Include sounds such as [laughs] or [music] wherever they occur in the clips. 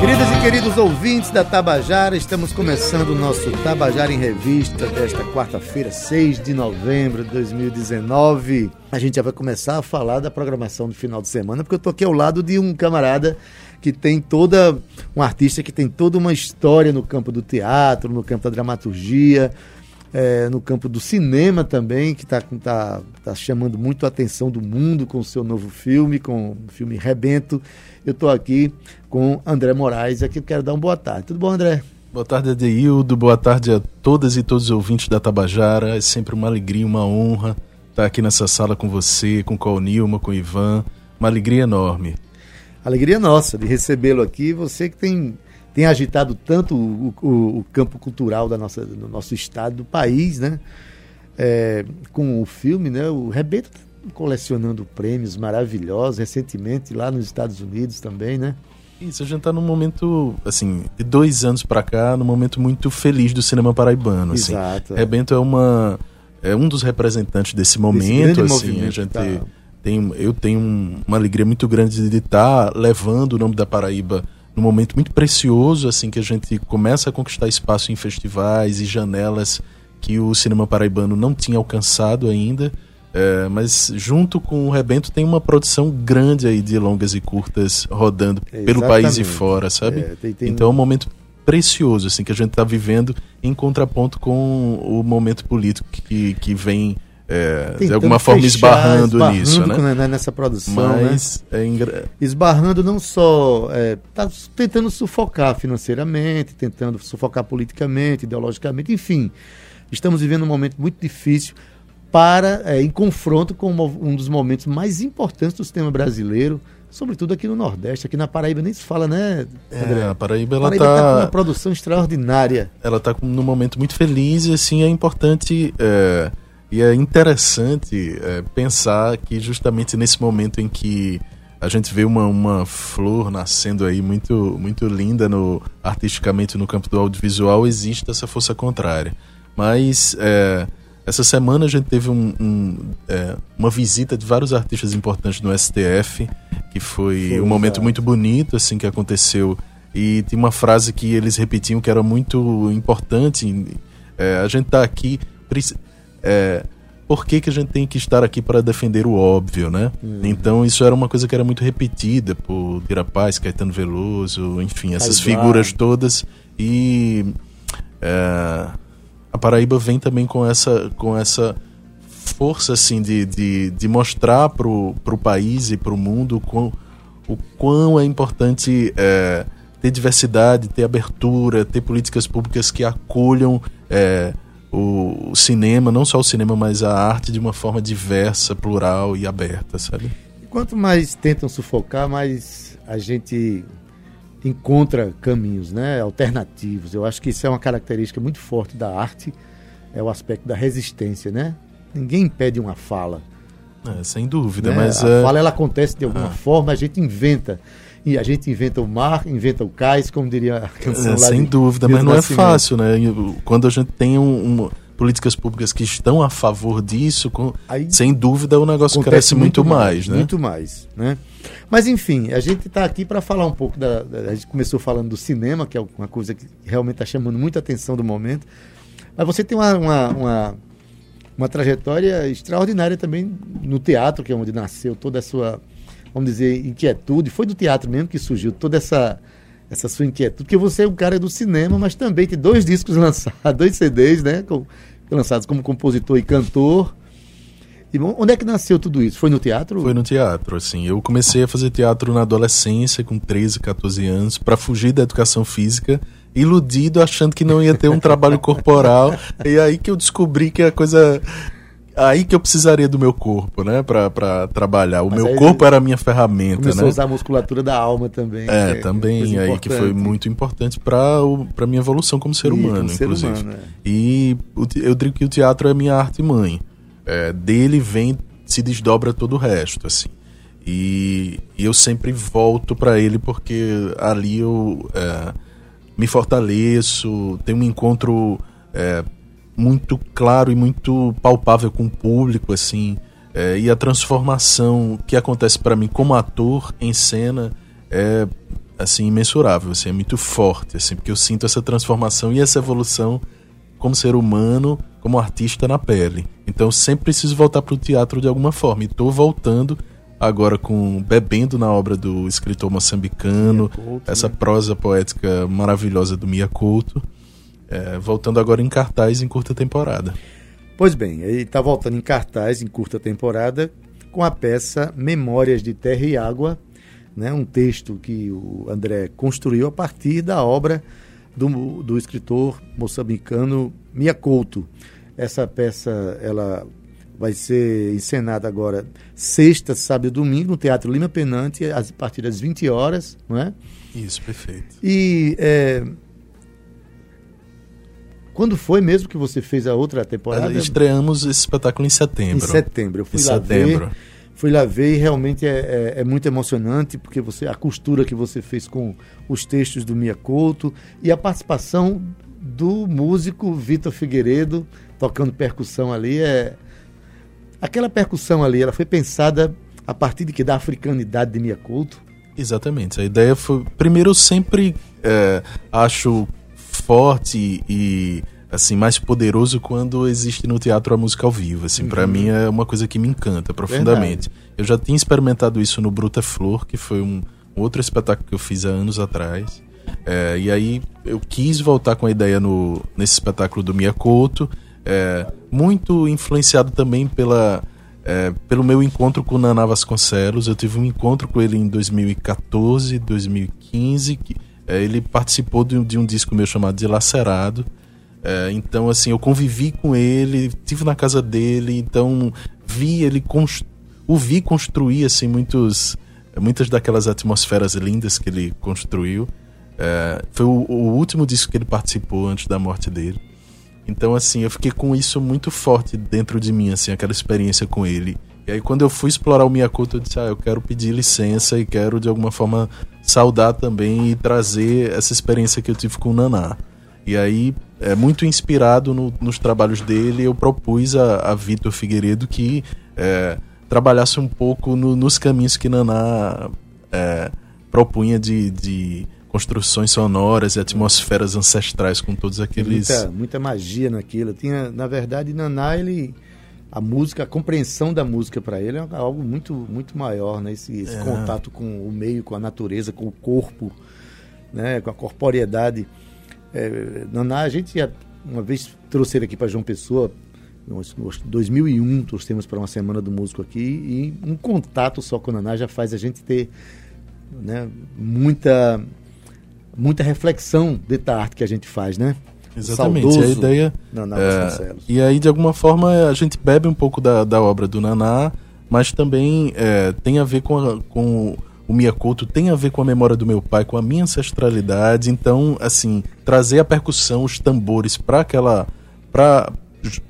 Queridas e queridos ouvintes da Tabajara, estamos começando o nosso Tabajara em Revista desta quarta-feira, 6 de novembro de 2019. A gente já vai começar a falar da programação do final de semana, porque eu tô aqui ao lado de um camarada que tem toda. um artista que tem toda uma história no campo do teatro, no campo da dramaturgia, é, no campo do cinema também, que está tá, tá chamando muito a atenção do mundo com o seu novo filme, com o filme Rebento. Eu estou aqui com André Moraes, aqui eu quero dar uma boa tarde. Tudo bom, André? Boa tarde, Adeildo. Boa tarde a todas e todos os ouvintes da Tabajara. É sempre uma alegria, uma honra estar aqui nessa sala com você, com o Colnilma, com o Ivan. Uma alegria enorme. Alegria nossa de recebê-lo aqui. Você que tem, tem agitado tanto o, o, o campo cultural da nossa, do nosso estado, do país, né? É, com o filme, né? O Rebento tá colecionando prêmios maravilhosos, recentemente lá nos Estados Unidos também, né? Isso, a gente tá num momento, assim, de dois anos para cá, num momento muito feliz do cinema paraibano, assim. Exato. é. Rebento é uma é um dos representantes desse momento, assim, a gente tá- tem eu tenho um- uma alegria muito grande de estar levando o nome da Paraíba num momento muito precioso, assim, que a gente começa a conquistar espaço em festivais e janelas que o cinema paraibano não tinha alcançado ainda. É, mas junto com o Rebento tem uma produção grande aí de longas e curtas rodando pelo país e fora, sabe? É, tem- tem- Então é um momento precioso assim que a gente está vivendo em contraponto com o momento político que, que vem é, de alguma forma fechar, esbarrando, nisso, né? né, Nessa produção, né? Mas é engra... esbarrando não só está tentando sufocar financeiramente, tentando sufocar politicamente, ideologicamente, enfim, estamos vivendo um momento muito difícil para é, em confronto com um dos momentos mais importantes do sistema brasileiro, sobretudo aqui no Nordeste, aqui na Paraíba nem se fala, né? André? É, a Paraíba ela está com uma tá, produção extraordinária. ela tá com- num momento muito feliz e assim é importante é, e é interessante é, pensar que justamente nesse momento em que a gente vê uma, uma flor nascendo aí muito muito linda no artisticamente no campo do audiovisual existe essa força contrária mas é, essa semana a gente teve um- um, é, uma visita de vários artistas importantes no STF que foi, Foi, um momento exato. muito bonito assim que aconteceu e tem uma frase que eles repetiam que era muito importante é, a gente tá aqui é, por que, que a gente tem que estar aqui para defender o óbvio, né? Então isso era uma coisa que era muito repetida por Dira Paz, Caetano Veloso, enfim, essas figuras todas. E é, a Paraíba vem também com essa, com essa força assim de, de, de mostrar pro, pro país e pro mundo o quão, o quão é importante é, ter diversidade, ter abertura, ter políticas públicas que acolham é, o, cinema, não só o cinema, mas a arte de uma forma diversa, plural e aberta, sabe? E quanto mais tentam sufocar, mais a gente encontra caminhos, né, alternativos. Eu acho que isso é uma característica muito forte da arte, é o aspecto da resistência, né? Ninguém impede uma fala. É, sem dúvida, né? mas a é, fala ela acontece de alguma Ah. forma, a gente inventa. E a gente inventa o mar, inventa o cais, como diria a canção É, sem de dúvida, mas não é fácil, né? O- Quando a gente tem um, um- políticas públicas que estão a favor disso, com- Aí sem dúvida o negócio cresce muito, mais, né? Muito mais, né? Mas enfim, a gente está aqui para falar um pouco da, da- A gente começou falando do cinema, que é uma coisa que realmente está chamando muita atenção do momento. Mas você tem uma, uma, uma, uma trajetória extraordinária também no teatro, que é onde nasceu toda a sua, vamos dizer, inquietude. Foi do teatro mesmo que surgiu toda essa, essa sua inquietude. Porque você é um cara do cinema, mas também tem dois discos [laughs] lançados, dois CDs, né? com- lançados como compositor e cantor. E onde é que nasceu tudo isso? Foi no teatro? Foi no teatro, assim. Eu comecei a fazer teatro na adolescência, com 13, 14 anos, para fugir da educação física, iludido, achando que não ia ter um trabalho corporal. [laughs] E aí que eu descobri que a coisa aí que eu precisaria do meu corpo, né, pra, pra trabalhar. O Mas meu corpo era a minha ferramenta, Começou né? a usar a musculatura da alma também. É, que também, aí que foi muito importante para para minha evolução como ser E humano, como ser inclusive. humano, é. E o eu digo que o teatro é minha arte mãe. É, dele vem, se desdobra todo o resto, assim. E, e eu sempre volto para ele porque ali eu é, me fortaleço, tenho um encontro é, muito claro e muito palpável com o público, assim. É, e a transformação que acontece para mim como ator em cena é assim imensurável, assim, é muito forte, assim, porque eu sinto essa transformação e essa evolução como ser humano, como artista na pele. Então eu sempre preciso voltar para o teatro de alguma forma. E estou voltando agora com bebendo na obra do escritor moçambicano, Couto, essa né? prosa poética maravilhosa do Mia Couto. É, voltando agora em cartaz em curta temporada. Pois bem, ele está voltando em cartaz, em curta temporada, com a peça Memórias de Terra e Água, né, um texto que o André construiu a partir da obra do, do escritor moçambicano Mia Couto. Essa peça ela vai ser encenada agora sexta, sábado e domingo no Teatro Lima Penante, a partir das 20 horas, não é? Isso, perfeito. E é, quando foi mesmo que você fez a outra temporada? Estreamos esse espetáculo em setembro. Em setembro. Eu fui Em lá setembro. ver. Fui lá ver e realmente é, é- é muito emocionante, porque você a costura que você fez com os textos do Mia Couto e a participação do músico Vitor Figueiredo tocando percussão ali. É... Aquela percussão ali, ela foi pensada a partir de que? Da africanidade de Mia Couto. Exatamente. A ideia foi. Primeiro, eu sempre é, acho forte e assim mais poderoso quando existe no teatro a música ao vivo. Assim, para mim é uma coisa que me encanta profundamente. Eu já tinha experimentado isso no Bruta Flor, que foi um outro espetáculo que eu fiz há anos atrás. É, e aí eu quis voltar com a ideia no, nesse espetáculo do Mia Couto, é, muito influenciado também pela é, pelo meu encontro com o Naná Vasconcelos. Eu tive um encontro com ele em 2014, 2015. Que, é, ele participou de um, de um disco meu chamado Dilacerado. É, então, assim, eu convivi com ele, tive na casa dele, então vi ele o vi construir assim muitos muitas daquelas atmosferas lindas que ele construiu. É, foi o, o último disco que ele participou antes da morte dele. Então, assim, eu fiquei com isso muito forte dentro de mim, assim, aquela experiência com ele. E aí, quando eu fui explorar o Miyakoto, eu disse, ah, eu quero pedir licença e quero, de alguma forma, saudar também e trazer essa experiência que eu tive com o Naná. E aí, é, muito inspirado no- nos trabalhos dele, eu propus a, a Vitor Figueiredo que é, trabalhasse um pouco no- nos caminhos que Naná é, propunha de, de construções sonoras e atmosferas ancestrais com todos aqueles... Muita, muita magia naquilo. Tinha, na verdade, Naná, ele a música, a compreensão da música para ele é algo muito muito maior, né? Esse, esse É. contato com o meio, com a natureza, com o corpo, né? Com a corporeidade. É, Naná, a gente já uma vez trouxe ele aqui para João Pessoa, nós- 2001 trouxemos para uma semana do músico aqui e um contato só com o Naná já faz a gente ter né, muita muita reflexão dentro da arte que a gente faz, né? Exatamente, Saudoso a ideia. Naná é, Vasconcelos. e aí, de alguma forma, a gente bebe um pouco da, da obra do Naná, mas também é, tem a ver com, a- com o Miyakoto, tem a ver com a memória do meu pai, com a minha ancestralidade. Então, assim, trazer a percussão, os tambores para aquela. para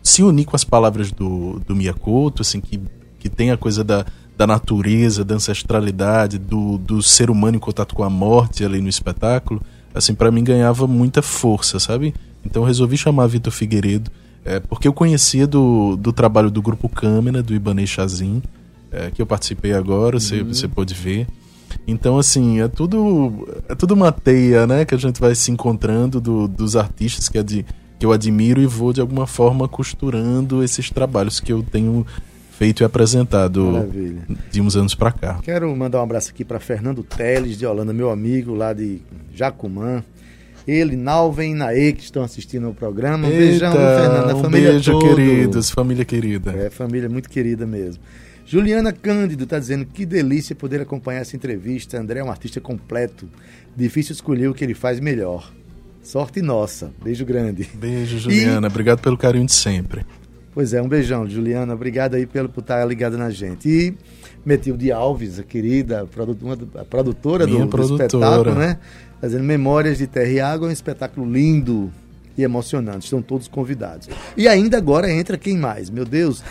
se unir com as palavras do, do Miyakoto, assim, que, que tem a coisa da, da natureza, da ancestralidade, do, do ser humano em contato com a morte ali no espetáculo, assim, para mim ganhava muita força, sabe? Então eu resolvi chamar Vitor Figueiredo, é, porque eu conhecia do, do trabalho do Grupo Câmara, do Ibanez Chazin, é, que eu participei agora, você, você pode ver. Então, assim, é tudo, é tudo uma teia, né? Que a gente vai se encontrando do- dos artistas que, adi- que eu admiro e vou, de alguma forma, costurando esses trabalhos que eu tenho feito e apresentado Maravilha. de uns anos pra cá. Quero mandar um abraço aqui para Fernando Teles, de Holanda, meu amigo lá de Jacumã. Ele, Nalven e Naê, que estão assistindo ao programa. Um beijão, viu, Fernando? A um família beijo, toda. queridos, família querida. É, família muito querida mesmo. Juliana Cândido está dizendo que delícia poder acompanhar essa entrevista. André é um artista completo. Difícil escolher o que ele faz melhor. Sorte nossa. Beijo grande. Beijo, Juliana. Obrigado pelo carinho de sempre. Pois é, um beijão, Juliana. Obrigado aí pelo, por estar ligada na gente. E Metilde Alves, a querida a produtora, do, do, espetáculo, né? Fazendo Memórias de Terra e Água, um espetáculo lindo, e emocionante. Estão todos convidados. E ainda agora entra quem mais? Meu Deus.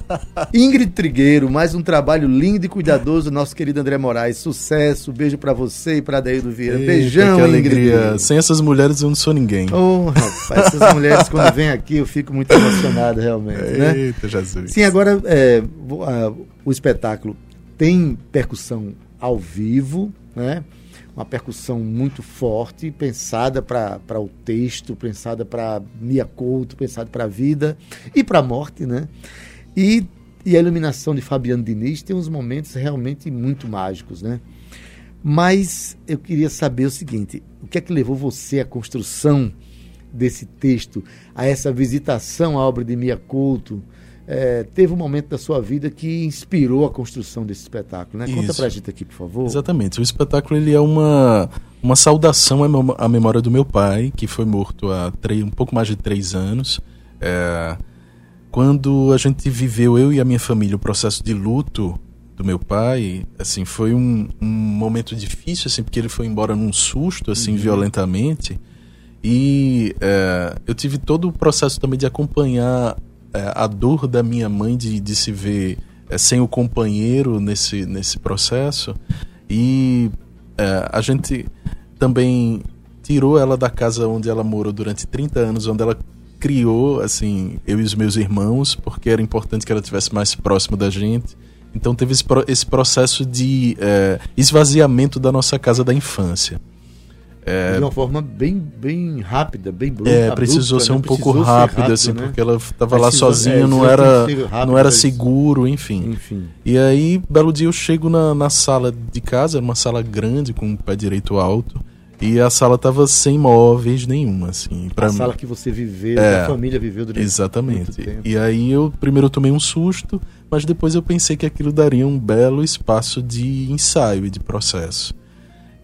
[laughs] Ingrid Trigueiro, mais um trabalho lindo e cuidadoso do nosso querido André Moraes. Sucesso, beijo para você e para Adaildo Vieira. Eita, Beijão, que alegria. Ingrid. Sem essas mulheres eu não sou ninguém. Oh, rapaz, essas [laughs] mulheres quando vêm aqui eu fico muito emocionado realmente, né? Eita, Jesus. Sim, agora é, o espetáculo tem percussão ao vivo, né? Uma percussão muito forte, pensada para o texto, pensada para Mia Couto, pensada para a vida e para a morte, né? E, e a iluminação de Fabiano Diniz tem uns momentos realmente muito mágicos, né? Mas eu queria saber o seguinte: o que é que levou você à construção desse texto, a essa visitação à obra de Mia Couto? É, teve um momento da sua vida que inspirou a construção desse espetáculo, né? Conta pra gente aqui, por favor. Exatamente. O espetáculo ele é uma, uma saudação à memória do meu pai, que foi morto há três, um pouco mais de três anos. É, quando a gente viveu, eu e a minha família, o processo de luto do meu pai, assim, foi um, um momento difícil, assim, porque ele foi embora num susto, assim, uhum. violentamente. E é, eu tive todo o processo também de acompanhar é, a dor da minha mãe de, de se ver é, sem o companheiro nesse, nesse processo. E é, a gente também tirou ela da casa onde ela morou durante 30 anos, onde ela criou, assim, eu e os meus irmãos, porque era importante que ela estivesse mais próxima da gente. Então teve esse, esse processo de é, esvaziamento da nossa casa da infância. É, de uma forma bem, bem rápida, bem bruta. É, precisou abrupta, ser um né? pouco rápido, rápido, assim, né? porque ela estava lá sozinha, é, não era, não era seguro, enfim. enfim. E aí, belo dia eu chego na, na sala de casa, uma sala grande, com o pé direito alto, e a sala estava sem móveis nenhuma, assim. Pra a sala que você viveu, é, a família viveu durante Exatamente. tempo. E aí eu primeiro tomei um susto, mas depois eu pensei que aquilo daria um belo espaço de ensaio e de processo.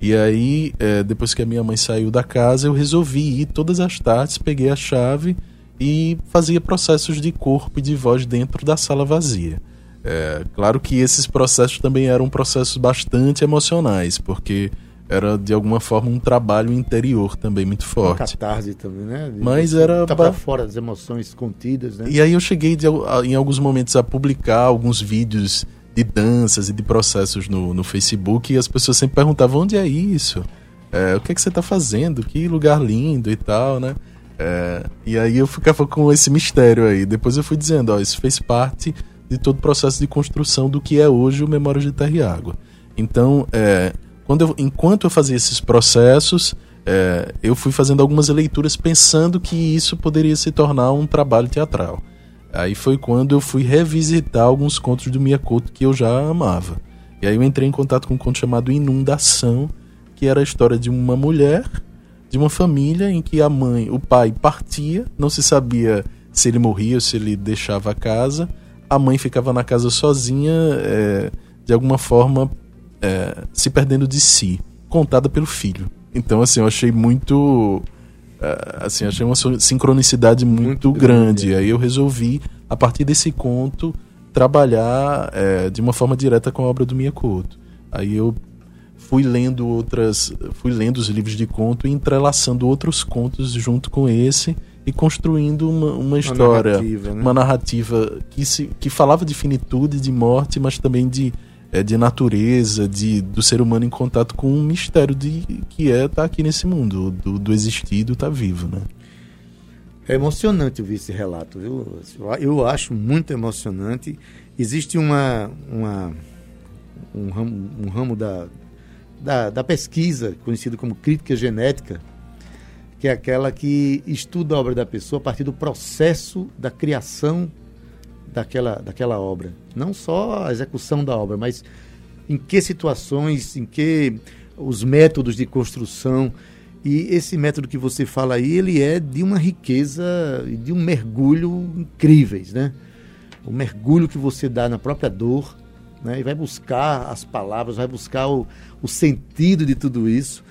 E aí, é, depois que a minha mãe saiu da casa, eu resolvi ir todas as tardes, peguei a chave e fazia processos de corpo e de voz dentro da sala vazia. É, claro que esses processos também eram processos bastante emocionais, porque era de alguma forma um trabalho interior também muito forte. Uma catarse também, né? Mas era tá para fora das emoções contidas, né? E aí eu cheguei de, em alguns momentos a publicar alguns vídeos de danças e de processos no, no Facebook e as pessoas sempre perguntavam onde é isso? É, o que é que você está fazendo? Que lugar lindo e tal, né? É, e aí eu ficava com esse mistério aí. Depois eu fui dizendo, ó, isso fez parte de todo o processo de construção do que é hoje o Memórias de Terra e Água. Então, é, quando eu, enquanto eu fazia esses processos, é, eu fui fazendo algumas leituras pensando que isso poderia se tornar um trabalho teatral. Aí foi quando eu fui revisitar alguns contos do Miyakoto que eu já amava. E aí eu entrei em contato com um conto chamado Inundação, que era a história de uma mulher, de uma família em que a mãe, o pai partia, não se sabia se ele morria ou se ele deixava a casa. A mãe ficava na casa sozinha, é, de alguma forma é, se perdendo de si, contada pelo filho. Então, assim, eu achei muito assim, achei uma sincronicidade muito, muito grande. grande. Aí eu resolvi, a partir desse conto, trabalhar é, de uma forma direta com a obra do Miyakoto. Aí eu fui lendo outras, fui lendo os livros de conto e entrelaçando outros contos junto com esse e construindo uma, uma história, uma narrativa, né? uma narrativa que, se, que falava de finitude, de morte, mas também de é, de natureza, de, do ser humano em contato com um mistério de que é estar tá aqui nesse mundo, do, do existir, do estar tá vivo, né? É emocionante ouvir esse relato, viu? Eu acho muito emocionante. Existe uma, uma um ramo, um ramo da, da, da pesquisa, conhecido como crítica genética, que é aquela que estuda a obra da pessoa a partir do processo da criação daquela, daquela obra. Não só a execução da obra, mas em que situações, em que os métodos de construção. E esse método que você fala aí, ele é de uma riqueza e de um mergulho incríveis, né? O mergulho que você dá na própria dor, né? E vai buscar as palavras, vai buscar o, o sentido de tudo isso,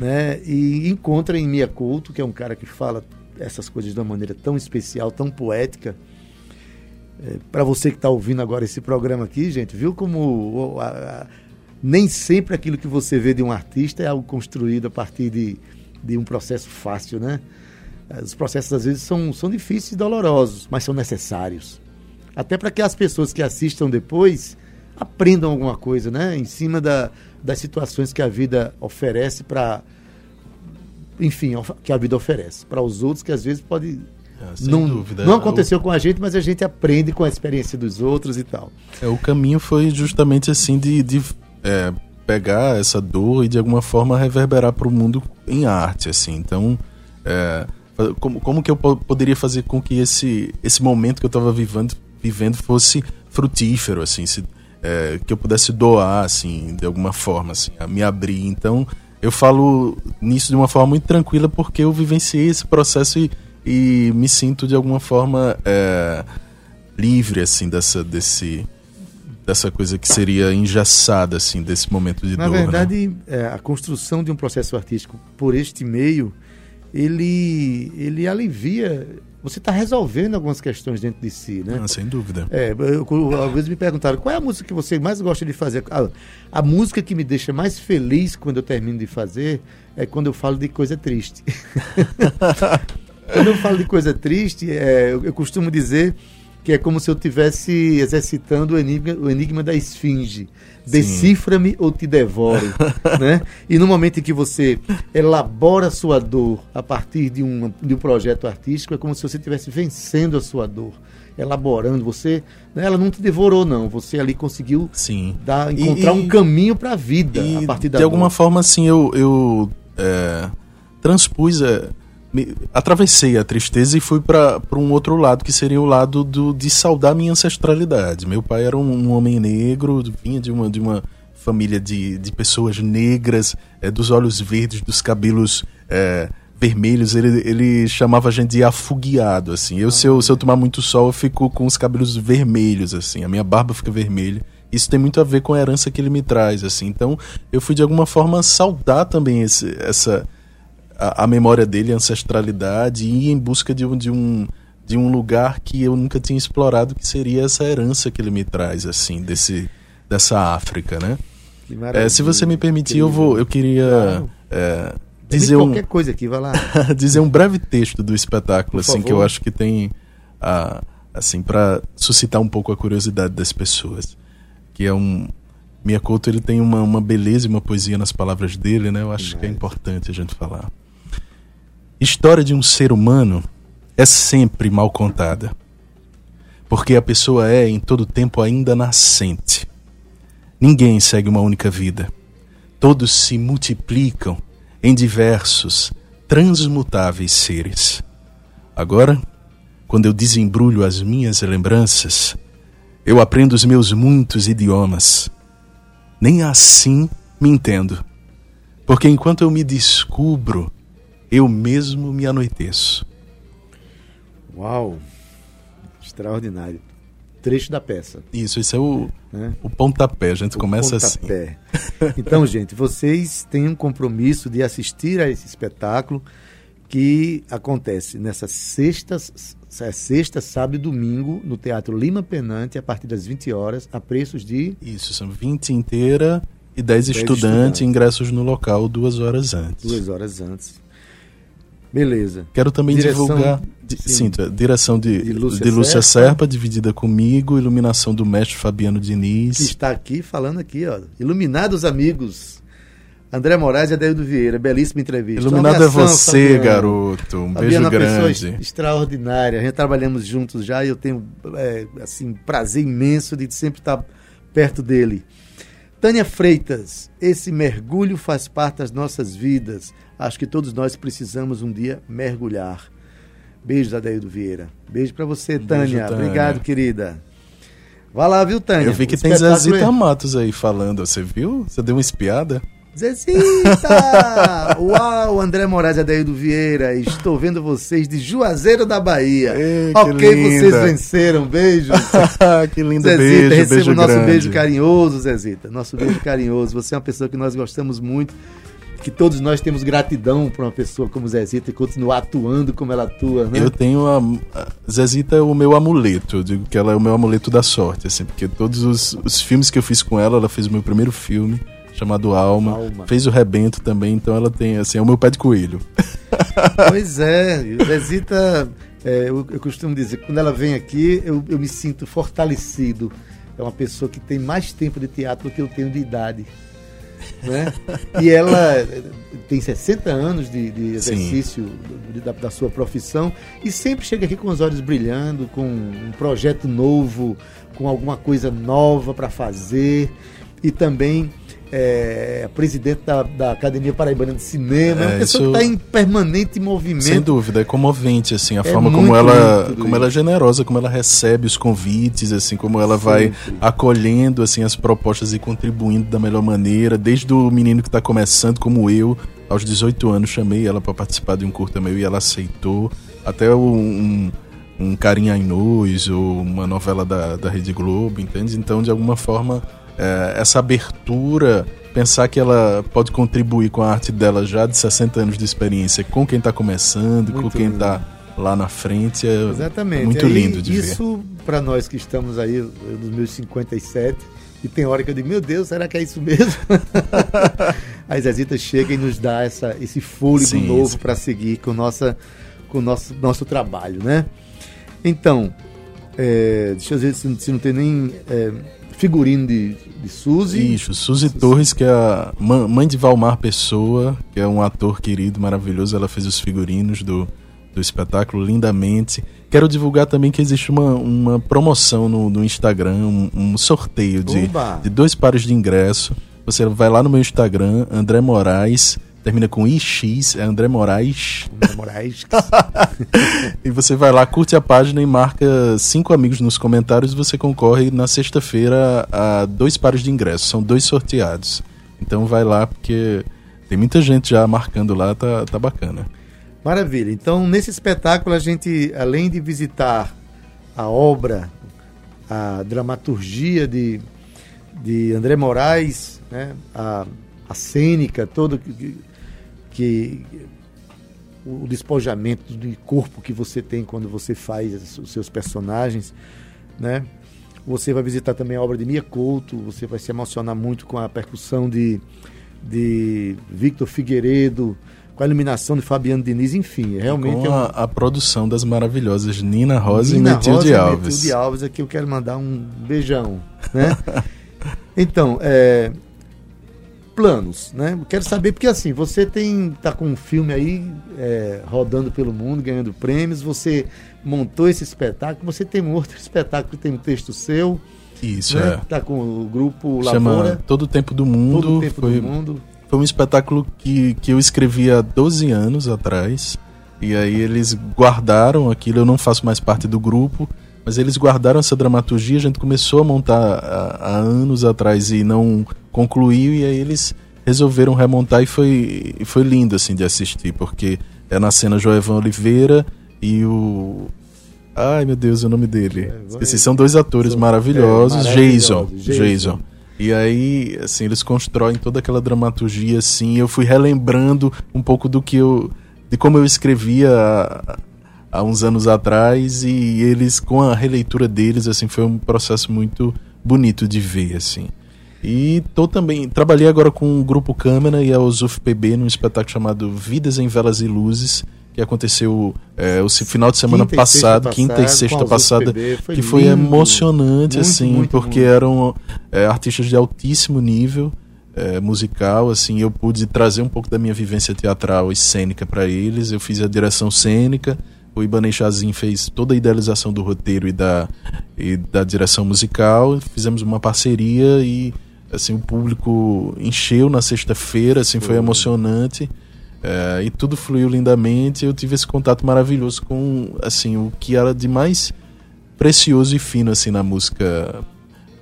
né? E encontra em Mia Couto, que é um cara que fala essas coisas de uma maneira tão especial, tão poética, Para você que está ouvindo agora esse programa aqui, gente, viu como a, a, nem sempre aquilo que você vê de um artista é algo construído a partir de, de um processo fácil, né? Os processos às vezes são, são difíceis e dolorosos, mas são necessários. Até para que as pessoas que assistam depois aprendam alguma coisa, né? Em cima da, das situações que a vida oferece para. Enfim, que a vida oferece. Para os outros que às vezes pode. Ah, não, dúvida. não aconteceu com a gente, mas a gente aprende com a experiência dos outros e tal. É, o caminho foi justamente assim de, de é, pegar essa dor e de alguma forma reverberar para o mundo em arte, assim. Então, é, como, como que eu poderia fazer com que esse, esse momento que eu estava vivendo, vivendo fosse frutífero, assim, se, é, que eu pudesse doar, assim, de alguma forma, assim, a me abrir. Então, eu falo nisso de uma forma muito tranquila porque eu vivenciei esse processo e, e me sinto de alguma forma é, livre, assim, dessa, desse, dessa coisa que seria engessada, assim, desse momento de Na dor. Na né? verdade, né? é, a construção de um processo artístico por este meio, ele, ele alivia você está resolvendo algumas questões dentro de si, né? Ah, sem dúvida. É, vezes me perguntaram qual é a música que você mais gosta de fazer. A, a, música que me deixa mais feliz quando eu termino de fazer é quando eu falo de coisa triste. [laughs] quando eu falo de coisa triste, é, eu, eu costumo dizer que é como se eu estivesse exercitando o enigma, o enigma da esfinge. Decifra-me ou te devoro. [laughs] né? E no momento em que você elabora a sua dor a partir de um, de um projeto artístico, é como se você estivesse vencendo a sua dor. Elaborando, você. Né, ela não te devorou, não. Você ali conseguiu Sim. Dar, encontrar e, um caminho para a vida a partir da De dor. alguma forma, assim, eu, eu é, transpus. É, me, atravessei a tristeza e fui para um outro lado, que seria o lado do, de saudar minha ancestralidade. Meu pai era um, um homem negro, vinha de uma, de uma família de, de pessoas negras, é, dos olhos verdes, dos cabelos é, vermelhos. Ele, ele chamava a gente de afogueado, assim. Eu, se, eu, se eu tomar muito sol, eu fico com os cabelos vermelhos, assim. A minha barba fica vermelha. Isso tem muito a ver com a herança que ele me traz, assim. Então, eu fui de alguma forma saudar também esse, essa a, a, memória dele, a ancestralidade, e ir em busca de um, de, um, de um lugar que eu nunca tinha explorado, que seria essa herança que ele me traz, assim, desse, dessa África, né? É, se você me permitir, eu vou, eu queria claro. é, dizer um qualquer coisa aqui, vai lá. [laughs] dizer um breve texto do espetáculo, Por assim, favor. que eu acho que tem a, assim para suscitar um pouco a curiosidade das pessoas, que é um Mia Couto ele tem uma, uma beleza e uma poesia nas palavras dele, né? Eu acho que é importante a gente falar. História de um ser humano é sempre mal contada, porque a pessoa é em todo tempo ainda nascente. Ninguém segue uma única vida. Todos se multiplicam em diversos, transmutáveis seres. Agora, quando eu desembrulho as minhas lembranças, eu aprendo os meus muitos idiomas. Nem assim me entendo, porque enquanto eu me descubro eu mesmo me anoiteço. Uau! Extraordinário. Trecho da peça. Isso, esse é o, é. o pontapé. A gente o começa assim. pontapé. assim. [laughs] Então, gente, vocês têm um compromisso de assistir a esse espetáculo que acontece nessa sexta, é sexta, sábado e domingo no Teatro Lima Penante a partir das 20 horas a preços de Isso, são 20 inteira e 10, 10 estudantes, estudantes, ingressos no local duas horas antes. Duas horas antes. Beleza. Quero também direção, divulgar. Sim, sim, direção de, de Lúcia, de Lúcia Serpa. Serpa. dividida comigo, iluminação do mestre Fabiano Diniz. Que está aqui falando aqui, ó. Iluminados amigos. André Moraes e Adeildo Vieira, belíssima entrevista. Iluminado é você, Fabiano. garoto. Um Fabiano beijo é grande. Pessoa extraordinária. A gente trabalhamos juntos já e eu tenho é, assim prazer imenso de sempre estar perto dele. Tânia Freitas, esse mergulho faz parte das nossas vidas. Acho que todos nós precisamos um dia mergulhar. Beijos, Adeildo Vieira. Beijo para você, Tânia. Tânia. Obrigado, querida. Vai lá, viu, Tânia? Eu vi que tem Zezita é... Matos aí falando. Você viu? Você deu uma espiada? Zezita! [laughs] Uau, André Moraes e Adeildo Vieira. Estou vendo vocês de Juazeiro da Bahia. Ei, ok, vocês venceram. Beijos. [laughs] que lindo Zezita, beijo. Receba beijo o nosso grande. beijo carinhoso, Zezita. Nosso beijo carinhoso. Você é uma pessoa que nós gostamos muito que todos nós temos gratidão por uma pessoa como Zezita e continuar atuando como ela atua, né? Eu tenho a, a Zezita é o meu amuleto, eu digo que ela é o meu amuleto da sorte, assim, porque todos os, os filmes que eu fiz com ela, ela fez o meu primeiro filme chamado Alma, Alma. fez o Rebento também, então ela tem assim, é o meu pé de coelho. [laughs] Pois é, Zezita, é, eu, eu, costumo dizer, quando ela vem aqui, eu, eu me sinto fortalecido. É uma pessoa que tem mais tempo de teatro do que eu tenho de idade. Né? E ela tem 60 anos de, de exercício de, da, da, sua profissão e sempre chega aqui com os olhos brilhando, com um projeto novo, com alguma coisa nova para fazer e também é, presidente da, da, Academia Paraibana de Cinema, é uma pessoa isso, que está em permanente movimento. Sem dúvida, é comovente, assim, a é forma como ela, como ela é generosa, como ela recebe os convites, assim, como ela Sempre. vai acolhendo, assim, as propostas e contribuindo da melhor maneira, desde o menino que está começando, como eu, aos 18 anos, chamei ela para participar de um curta meu e ela aceitou, até um, um Carinha em Nós, ou uma novela da, da Rede Globo, entende? Então, de alguma forma é, essa abertura, pensar que ela pode contribuir com a arte dela já de 60 anos de experiência com quem está começando, muito com quem está lá na frente, é Exatamente. muito aí, lindo de isso, ver. Isso, para nós que estamos aí nos meus 57, e tem hora que eu digo, meu Deus, será que é isso mesmo? [laughs] a Zezita chega e nos dá essa, esse fôlego sim, novo para seguir com, nossa, com o nosso, nosso trabalho, né? Então, é, deixa eu ver se, se não tem nem... É, figurino de, de Suzy. Isso, Suzy Torres, que é a mãe de Valmar Pessoa, que é um ator querido, maravilhoso. Ela fez os figurinos do, do espetáculo lindamente. Quero divulgar também que existe uma, uma promoção no, no Instagram, um, um sorteio de, de dois pares de ingresso. Você vai lá no meu Instagram, André Moraes termina com IX, é André Moraes. André Moraes. [laughs] e você vai lá, curte a página e marca cinco amigos nos comentários e você concorre na sexta-feira a dois pares de ingressos. São dois sorteados. Então vai lá, porque tem muita gente já marcando lá, tá, tá bacana. Maravilha. Então, nesse espetáculo, a gente, além de visitar a obra, a dramaturgia de, de André Moraes, né, a, a cênica, todo que o despojamento de corpo que você tem quando você faz os seus personagens, né? Você vai visitar também a obra de Mia Couto, você vai se emocionar muito com a percussão de, de Victor Figueiredo, com a iluminação de Fabiano Diniz, enfim, realmente... Com a, a produção das maravilhosas Nina Rosa Nina e Metilde Alves. Metilde Alves, aqui eu quero mandar um beijão, né? [laughs] então, é, planos, né? Quero saber porque assim, você tem tá com um filme aí é, rodando pelo mundo, ganhando prêmios, você montou esse espetáculo, você tem um outro [laughs] espetáculo que tem um texto seu. Isso, né? é. Tá com o grupo Chama Lavoura. Todo o Tempo do Mundo. Todo o Tempo foi, do Mundo. Foi um espetáculo que, que eu escrevi há 12 anos atrás. E aí eles guardaram aquilo, eu não faço mais parte do grupo, mas eles guardaram essa dramaturgia, a gente começou a montar há, há anos atrás e não concluiu, e aí eles resolveram remontar e foi, foi lindo assim de assistir, porque é na cena Joevan Oliveira e o. Ai meu Deus, o nome dele. É, Esqueci, são dois atores maravilhosos, é, Jason, Jason. Jason. E aí, assim, eles constroem toda aquela dramaturgia, assim. Eu fui relembrando um pouco do que eu. de como eu escrevia há uns anos atrás e eles com a releitura deles assim foi um processo muito bonito de ver assim e tô também trabalhei agora com o grupo Câmara e a UFPB num espetáculo chamado Vidas em Velas e Luzes que aconteceu é, o final de semana quinta passado, quinta e sexta passada, foi que lindo, foi emocionante muito, assim, muito, porque muito. eram é, artistas de altíssimo nível é, musical, assim, eu pude trazer um pouco da minha vivência teatral e cênica para eles. Eu fiz a direção cênica, o Ibanez Chazin fez toda a idealização do roteiro e da, e da direção musical. Fizemos uma parceria e assim o público encheu na sexta-feira, assim foi emocionante. É, e tudo fluiu lindamente. Eu tive esse contato maravilhoso com assim o que era de mais precioso e fino assim na música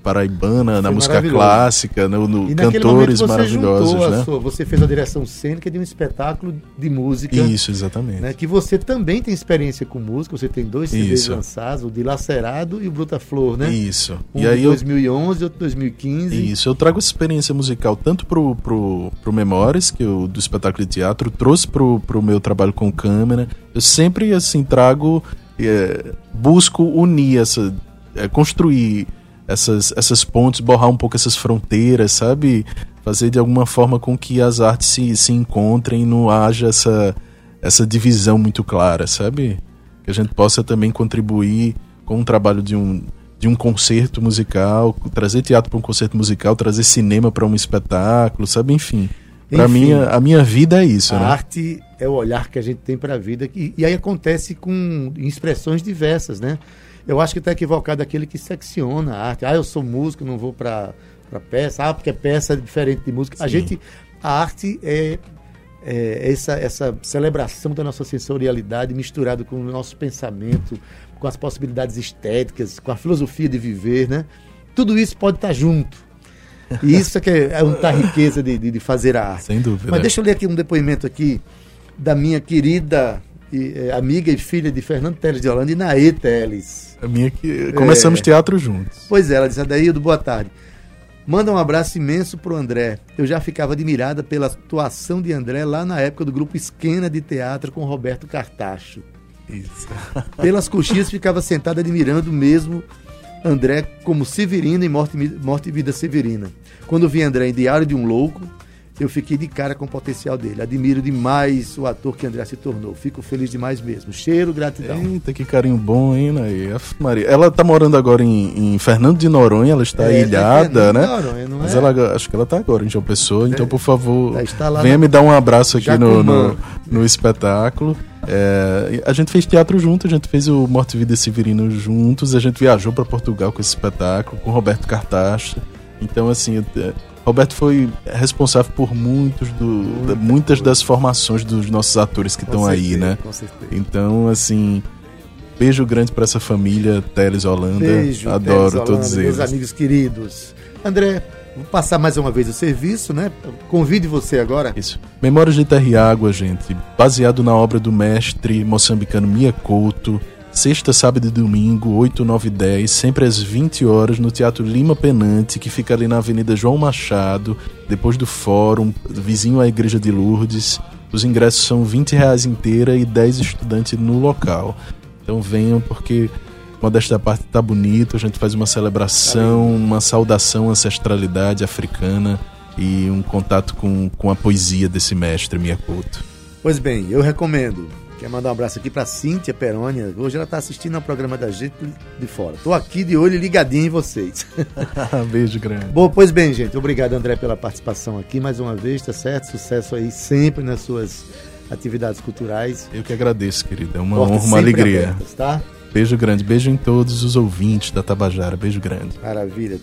paraibana, na música clássica, no, no cantores maravilhosos, né? Sua, você fez a direção cênica de um espetáculo de música. Isso, exatamente. Né, que você também tem experiência com música, você tem dois CDs Isso. lançados, o Dilacerado e o Bruta Flor, né? Isso. Um e aí 2011 e outro 2015. Isso, eu trago essa experiência musical tanto pro, pro, pro Memórias, que eu, do espetáculo de teatro, trouxe pro, pro meu trabalho com câmera. Eu sempre, assim, trago, é, busco unir essa, é, construir essas, essas pontes, borrar um pouco essas fronteiras, sabe? Fazer de alguma forma com que as artes se, se encontrem e não haja essa, essa divisão muito clara, sabe? Que a gente possa também contribuir com o trabalho de um, de um concerto musical, trazer teatro para um concerto musical, trazer cinema para um espetáculo, sabe? Enfim. Para mim, a, minha vida é isso. A né? arte é o olhar que a gente tem para a vida. E, e aí acontece com expressões diversas, né? Eu acho que está equivocado aquele que secciona a arte. Ah, eu sou músico, não vou para peça. Ah, porque peça é diferente de música. Sim. A gente, a arte é, é, essa, essa celebração da nossa sensorialidade misturado com o nosso pensamento, com as possibilidades estéticas, com a filosofia de viver, né? Tudo isso pode estar tá junto. E isso é que é, é uma riqueza de, de, de, fazer a arte. Sem dúvida. Mas deixa eu ler aqui um depoimento aqui da minha querida e, é, amiga e filha de Fernando Teles de Holanda e Naê Teles. A minha que começamos é. teatro juntos. Pois é, ela disse, Adaildo, boa tarde. Manda um abraço imenso pro André. Eu já ficava admirada pela atuação de André lá na época do grupo Esquena de Teatro com Roberto Cartacho. Isso. Pelas coxias ficava sentada admirando mesmo André como Severino em Morte, Morte e Vida Severina. Quando vi André em Diário de um Louco, eu fiquei de cara com o potencial dele. Admiro demais o ator que André se tornou. Fico feliz demais mesmo. Cheiro, gratidão. Eita, que carinho bom, hein? Maria. Ela está morando agora em, em, Fernando de Noronha, ela está é, ilhada, né? Noronha, não Mas é? ela, acho que ela está agora em João Pessoa, então, por favor, venha me dar um abraço aqui no, no, no, espetáculo. É, a gente fez teatro junto, a gente fez o Morte e Vida Severino juntos, a gente viajou para Portugal com esse espetáculo, com Roberto Cartacha. Então, assim, Roberto foi responsável por muitos do, muitas das formações dos nossos atores que estão aí, né? Com certeza. Então, assim, beijo grande para essa família Teles Holanda. Beijo, Adoro Teles todos Holanda, eles. Meus amigos queridos. André, vou passar mais uma vez o serviço, né? Convide você agora. Isso. Memórias de Terra e Água, gente, baseado na obra do mestre moçambicano Mia Couto Sexta, sábado e domingo, 8, 9 e 10, sempre às 20 horas, no Teatro Lima Penante, que fica ali na Avenida João Machado, depois do fórum, vizinho à Igreja de Lourdes. Os ingressos são 20 reais inteira e 10 estudantes no local. Então venham porque modéstia da parte tá bonito, a gente faz uma celebração, uma saudação à ancestralidade africana e um contato com, com a poesia desse mestre Miyakoto. Pois bem, eu recomendo Quer mandar um abraço aqui para Cíntia Perônia. Hoje ela está assistindo ao programa da gente de fora. Tô aqui de olho ligadinho em vocês. [laughs] Beijo grande. Bom, pois bem, gente. Obrigado, André, pela participação aqui mais uma vez, tá certo? Sucesso aí sempre nas suas atividades culturais. Eu que agradeço, querida. É uma Portas honra, uma alegria. Abertas, tá? Beijo grande. Beijo em todos os ouvintes da Tabajara. Beijo grande. Maravilha.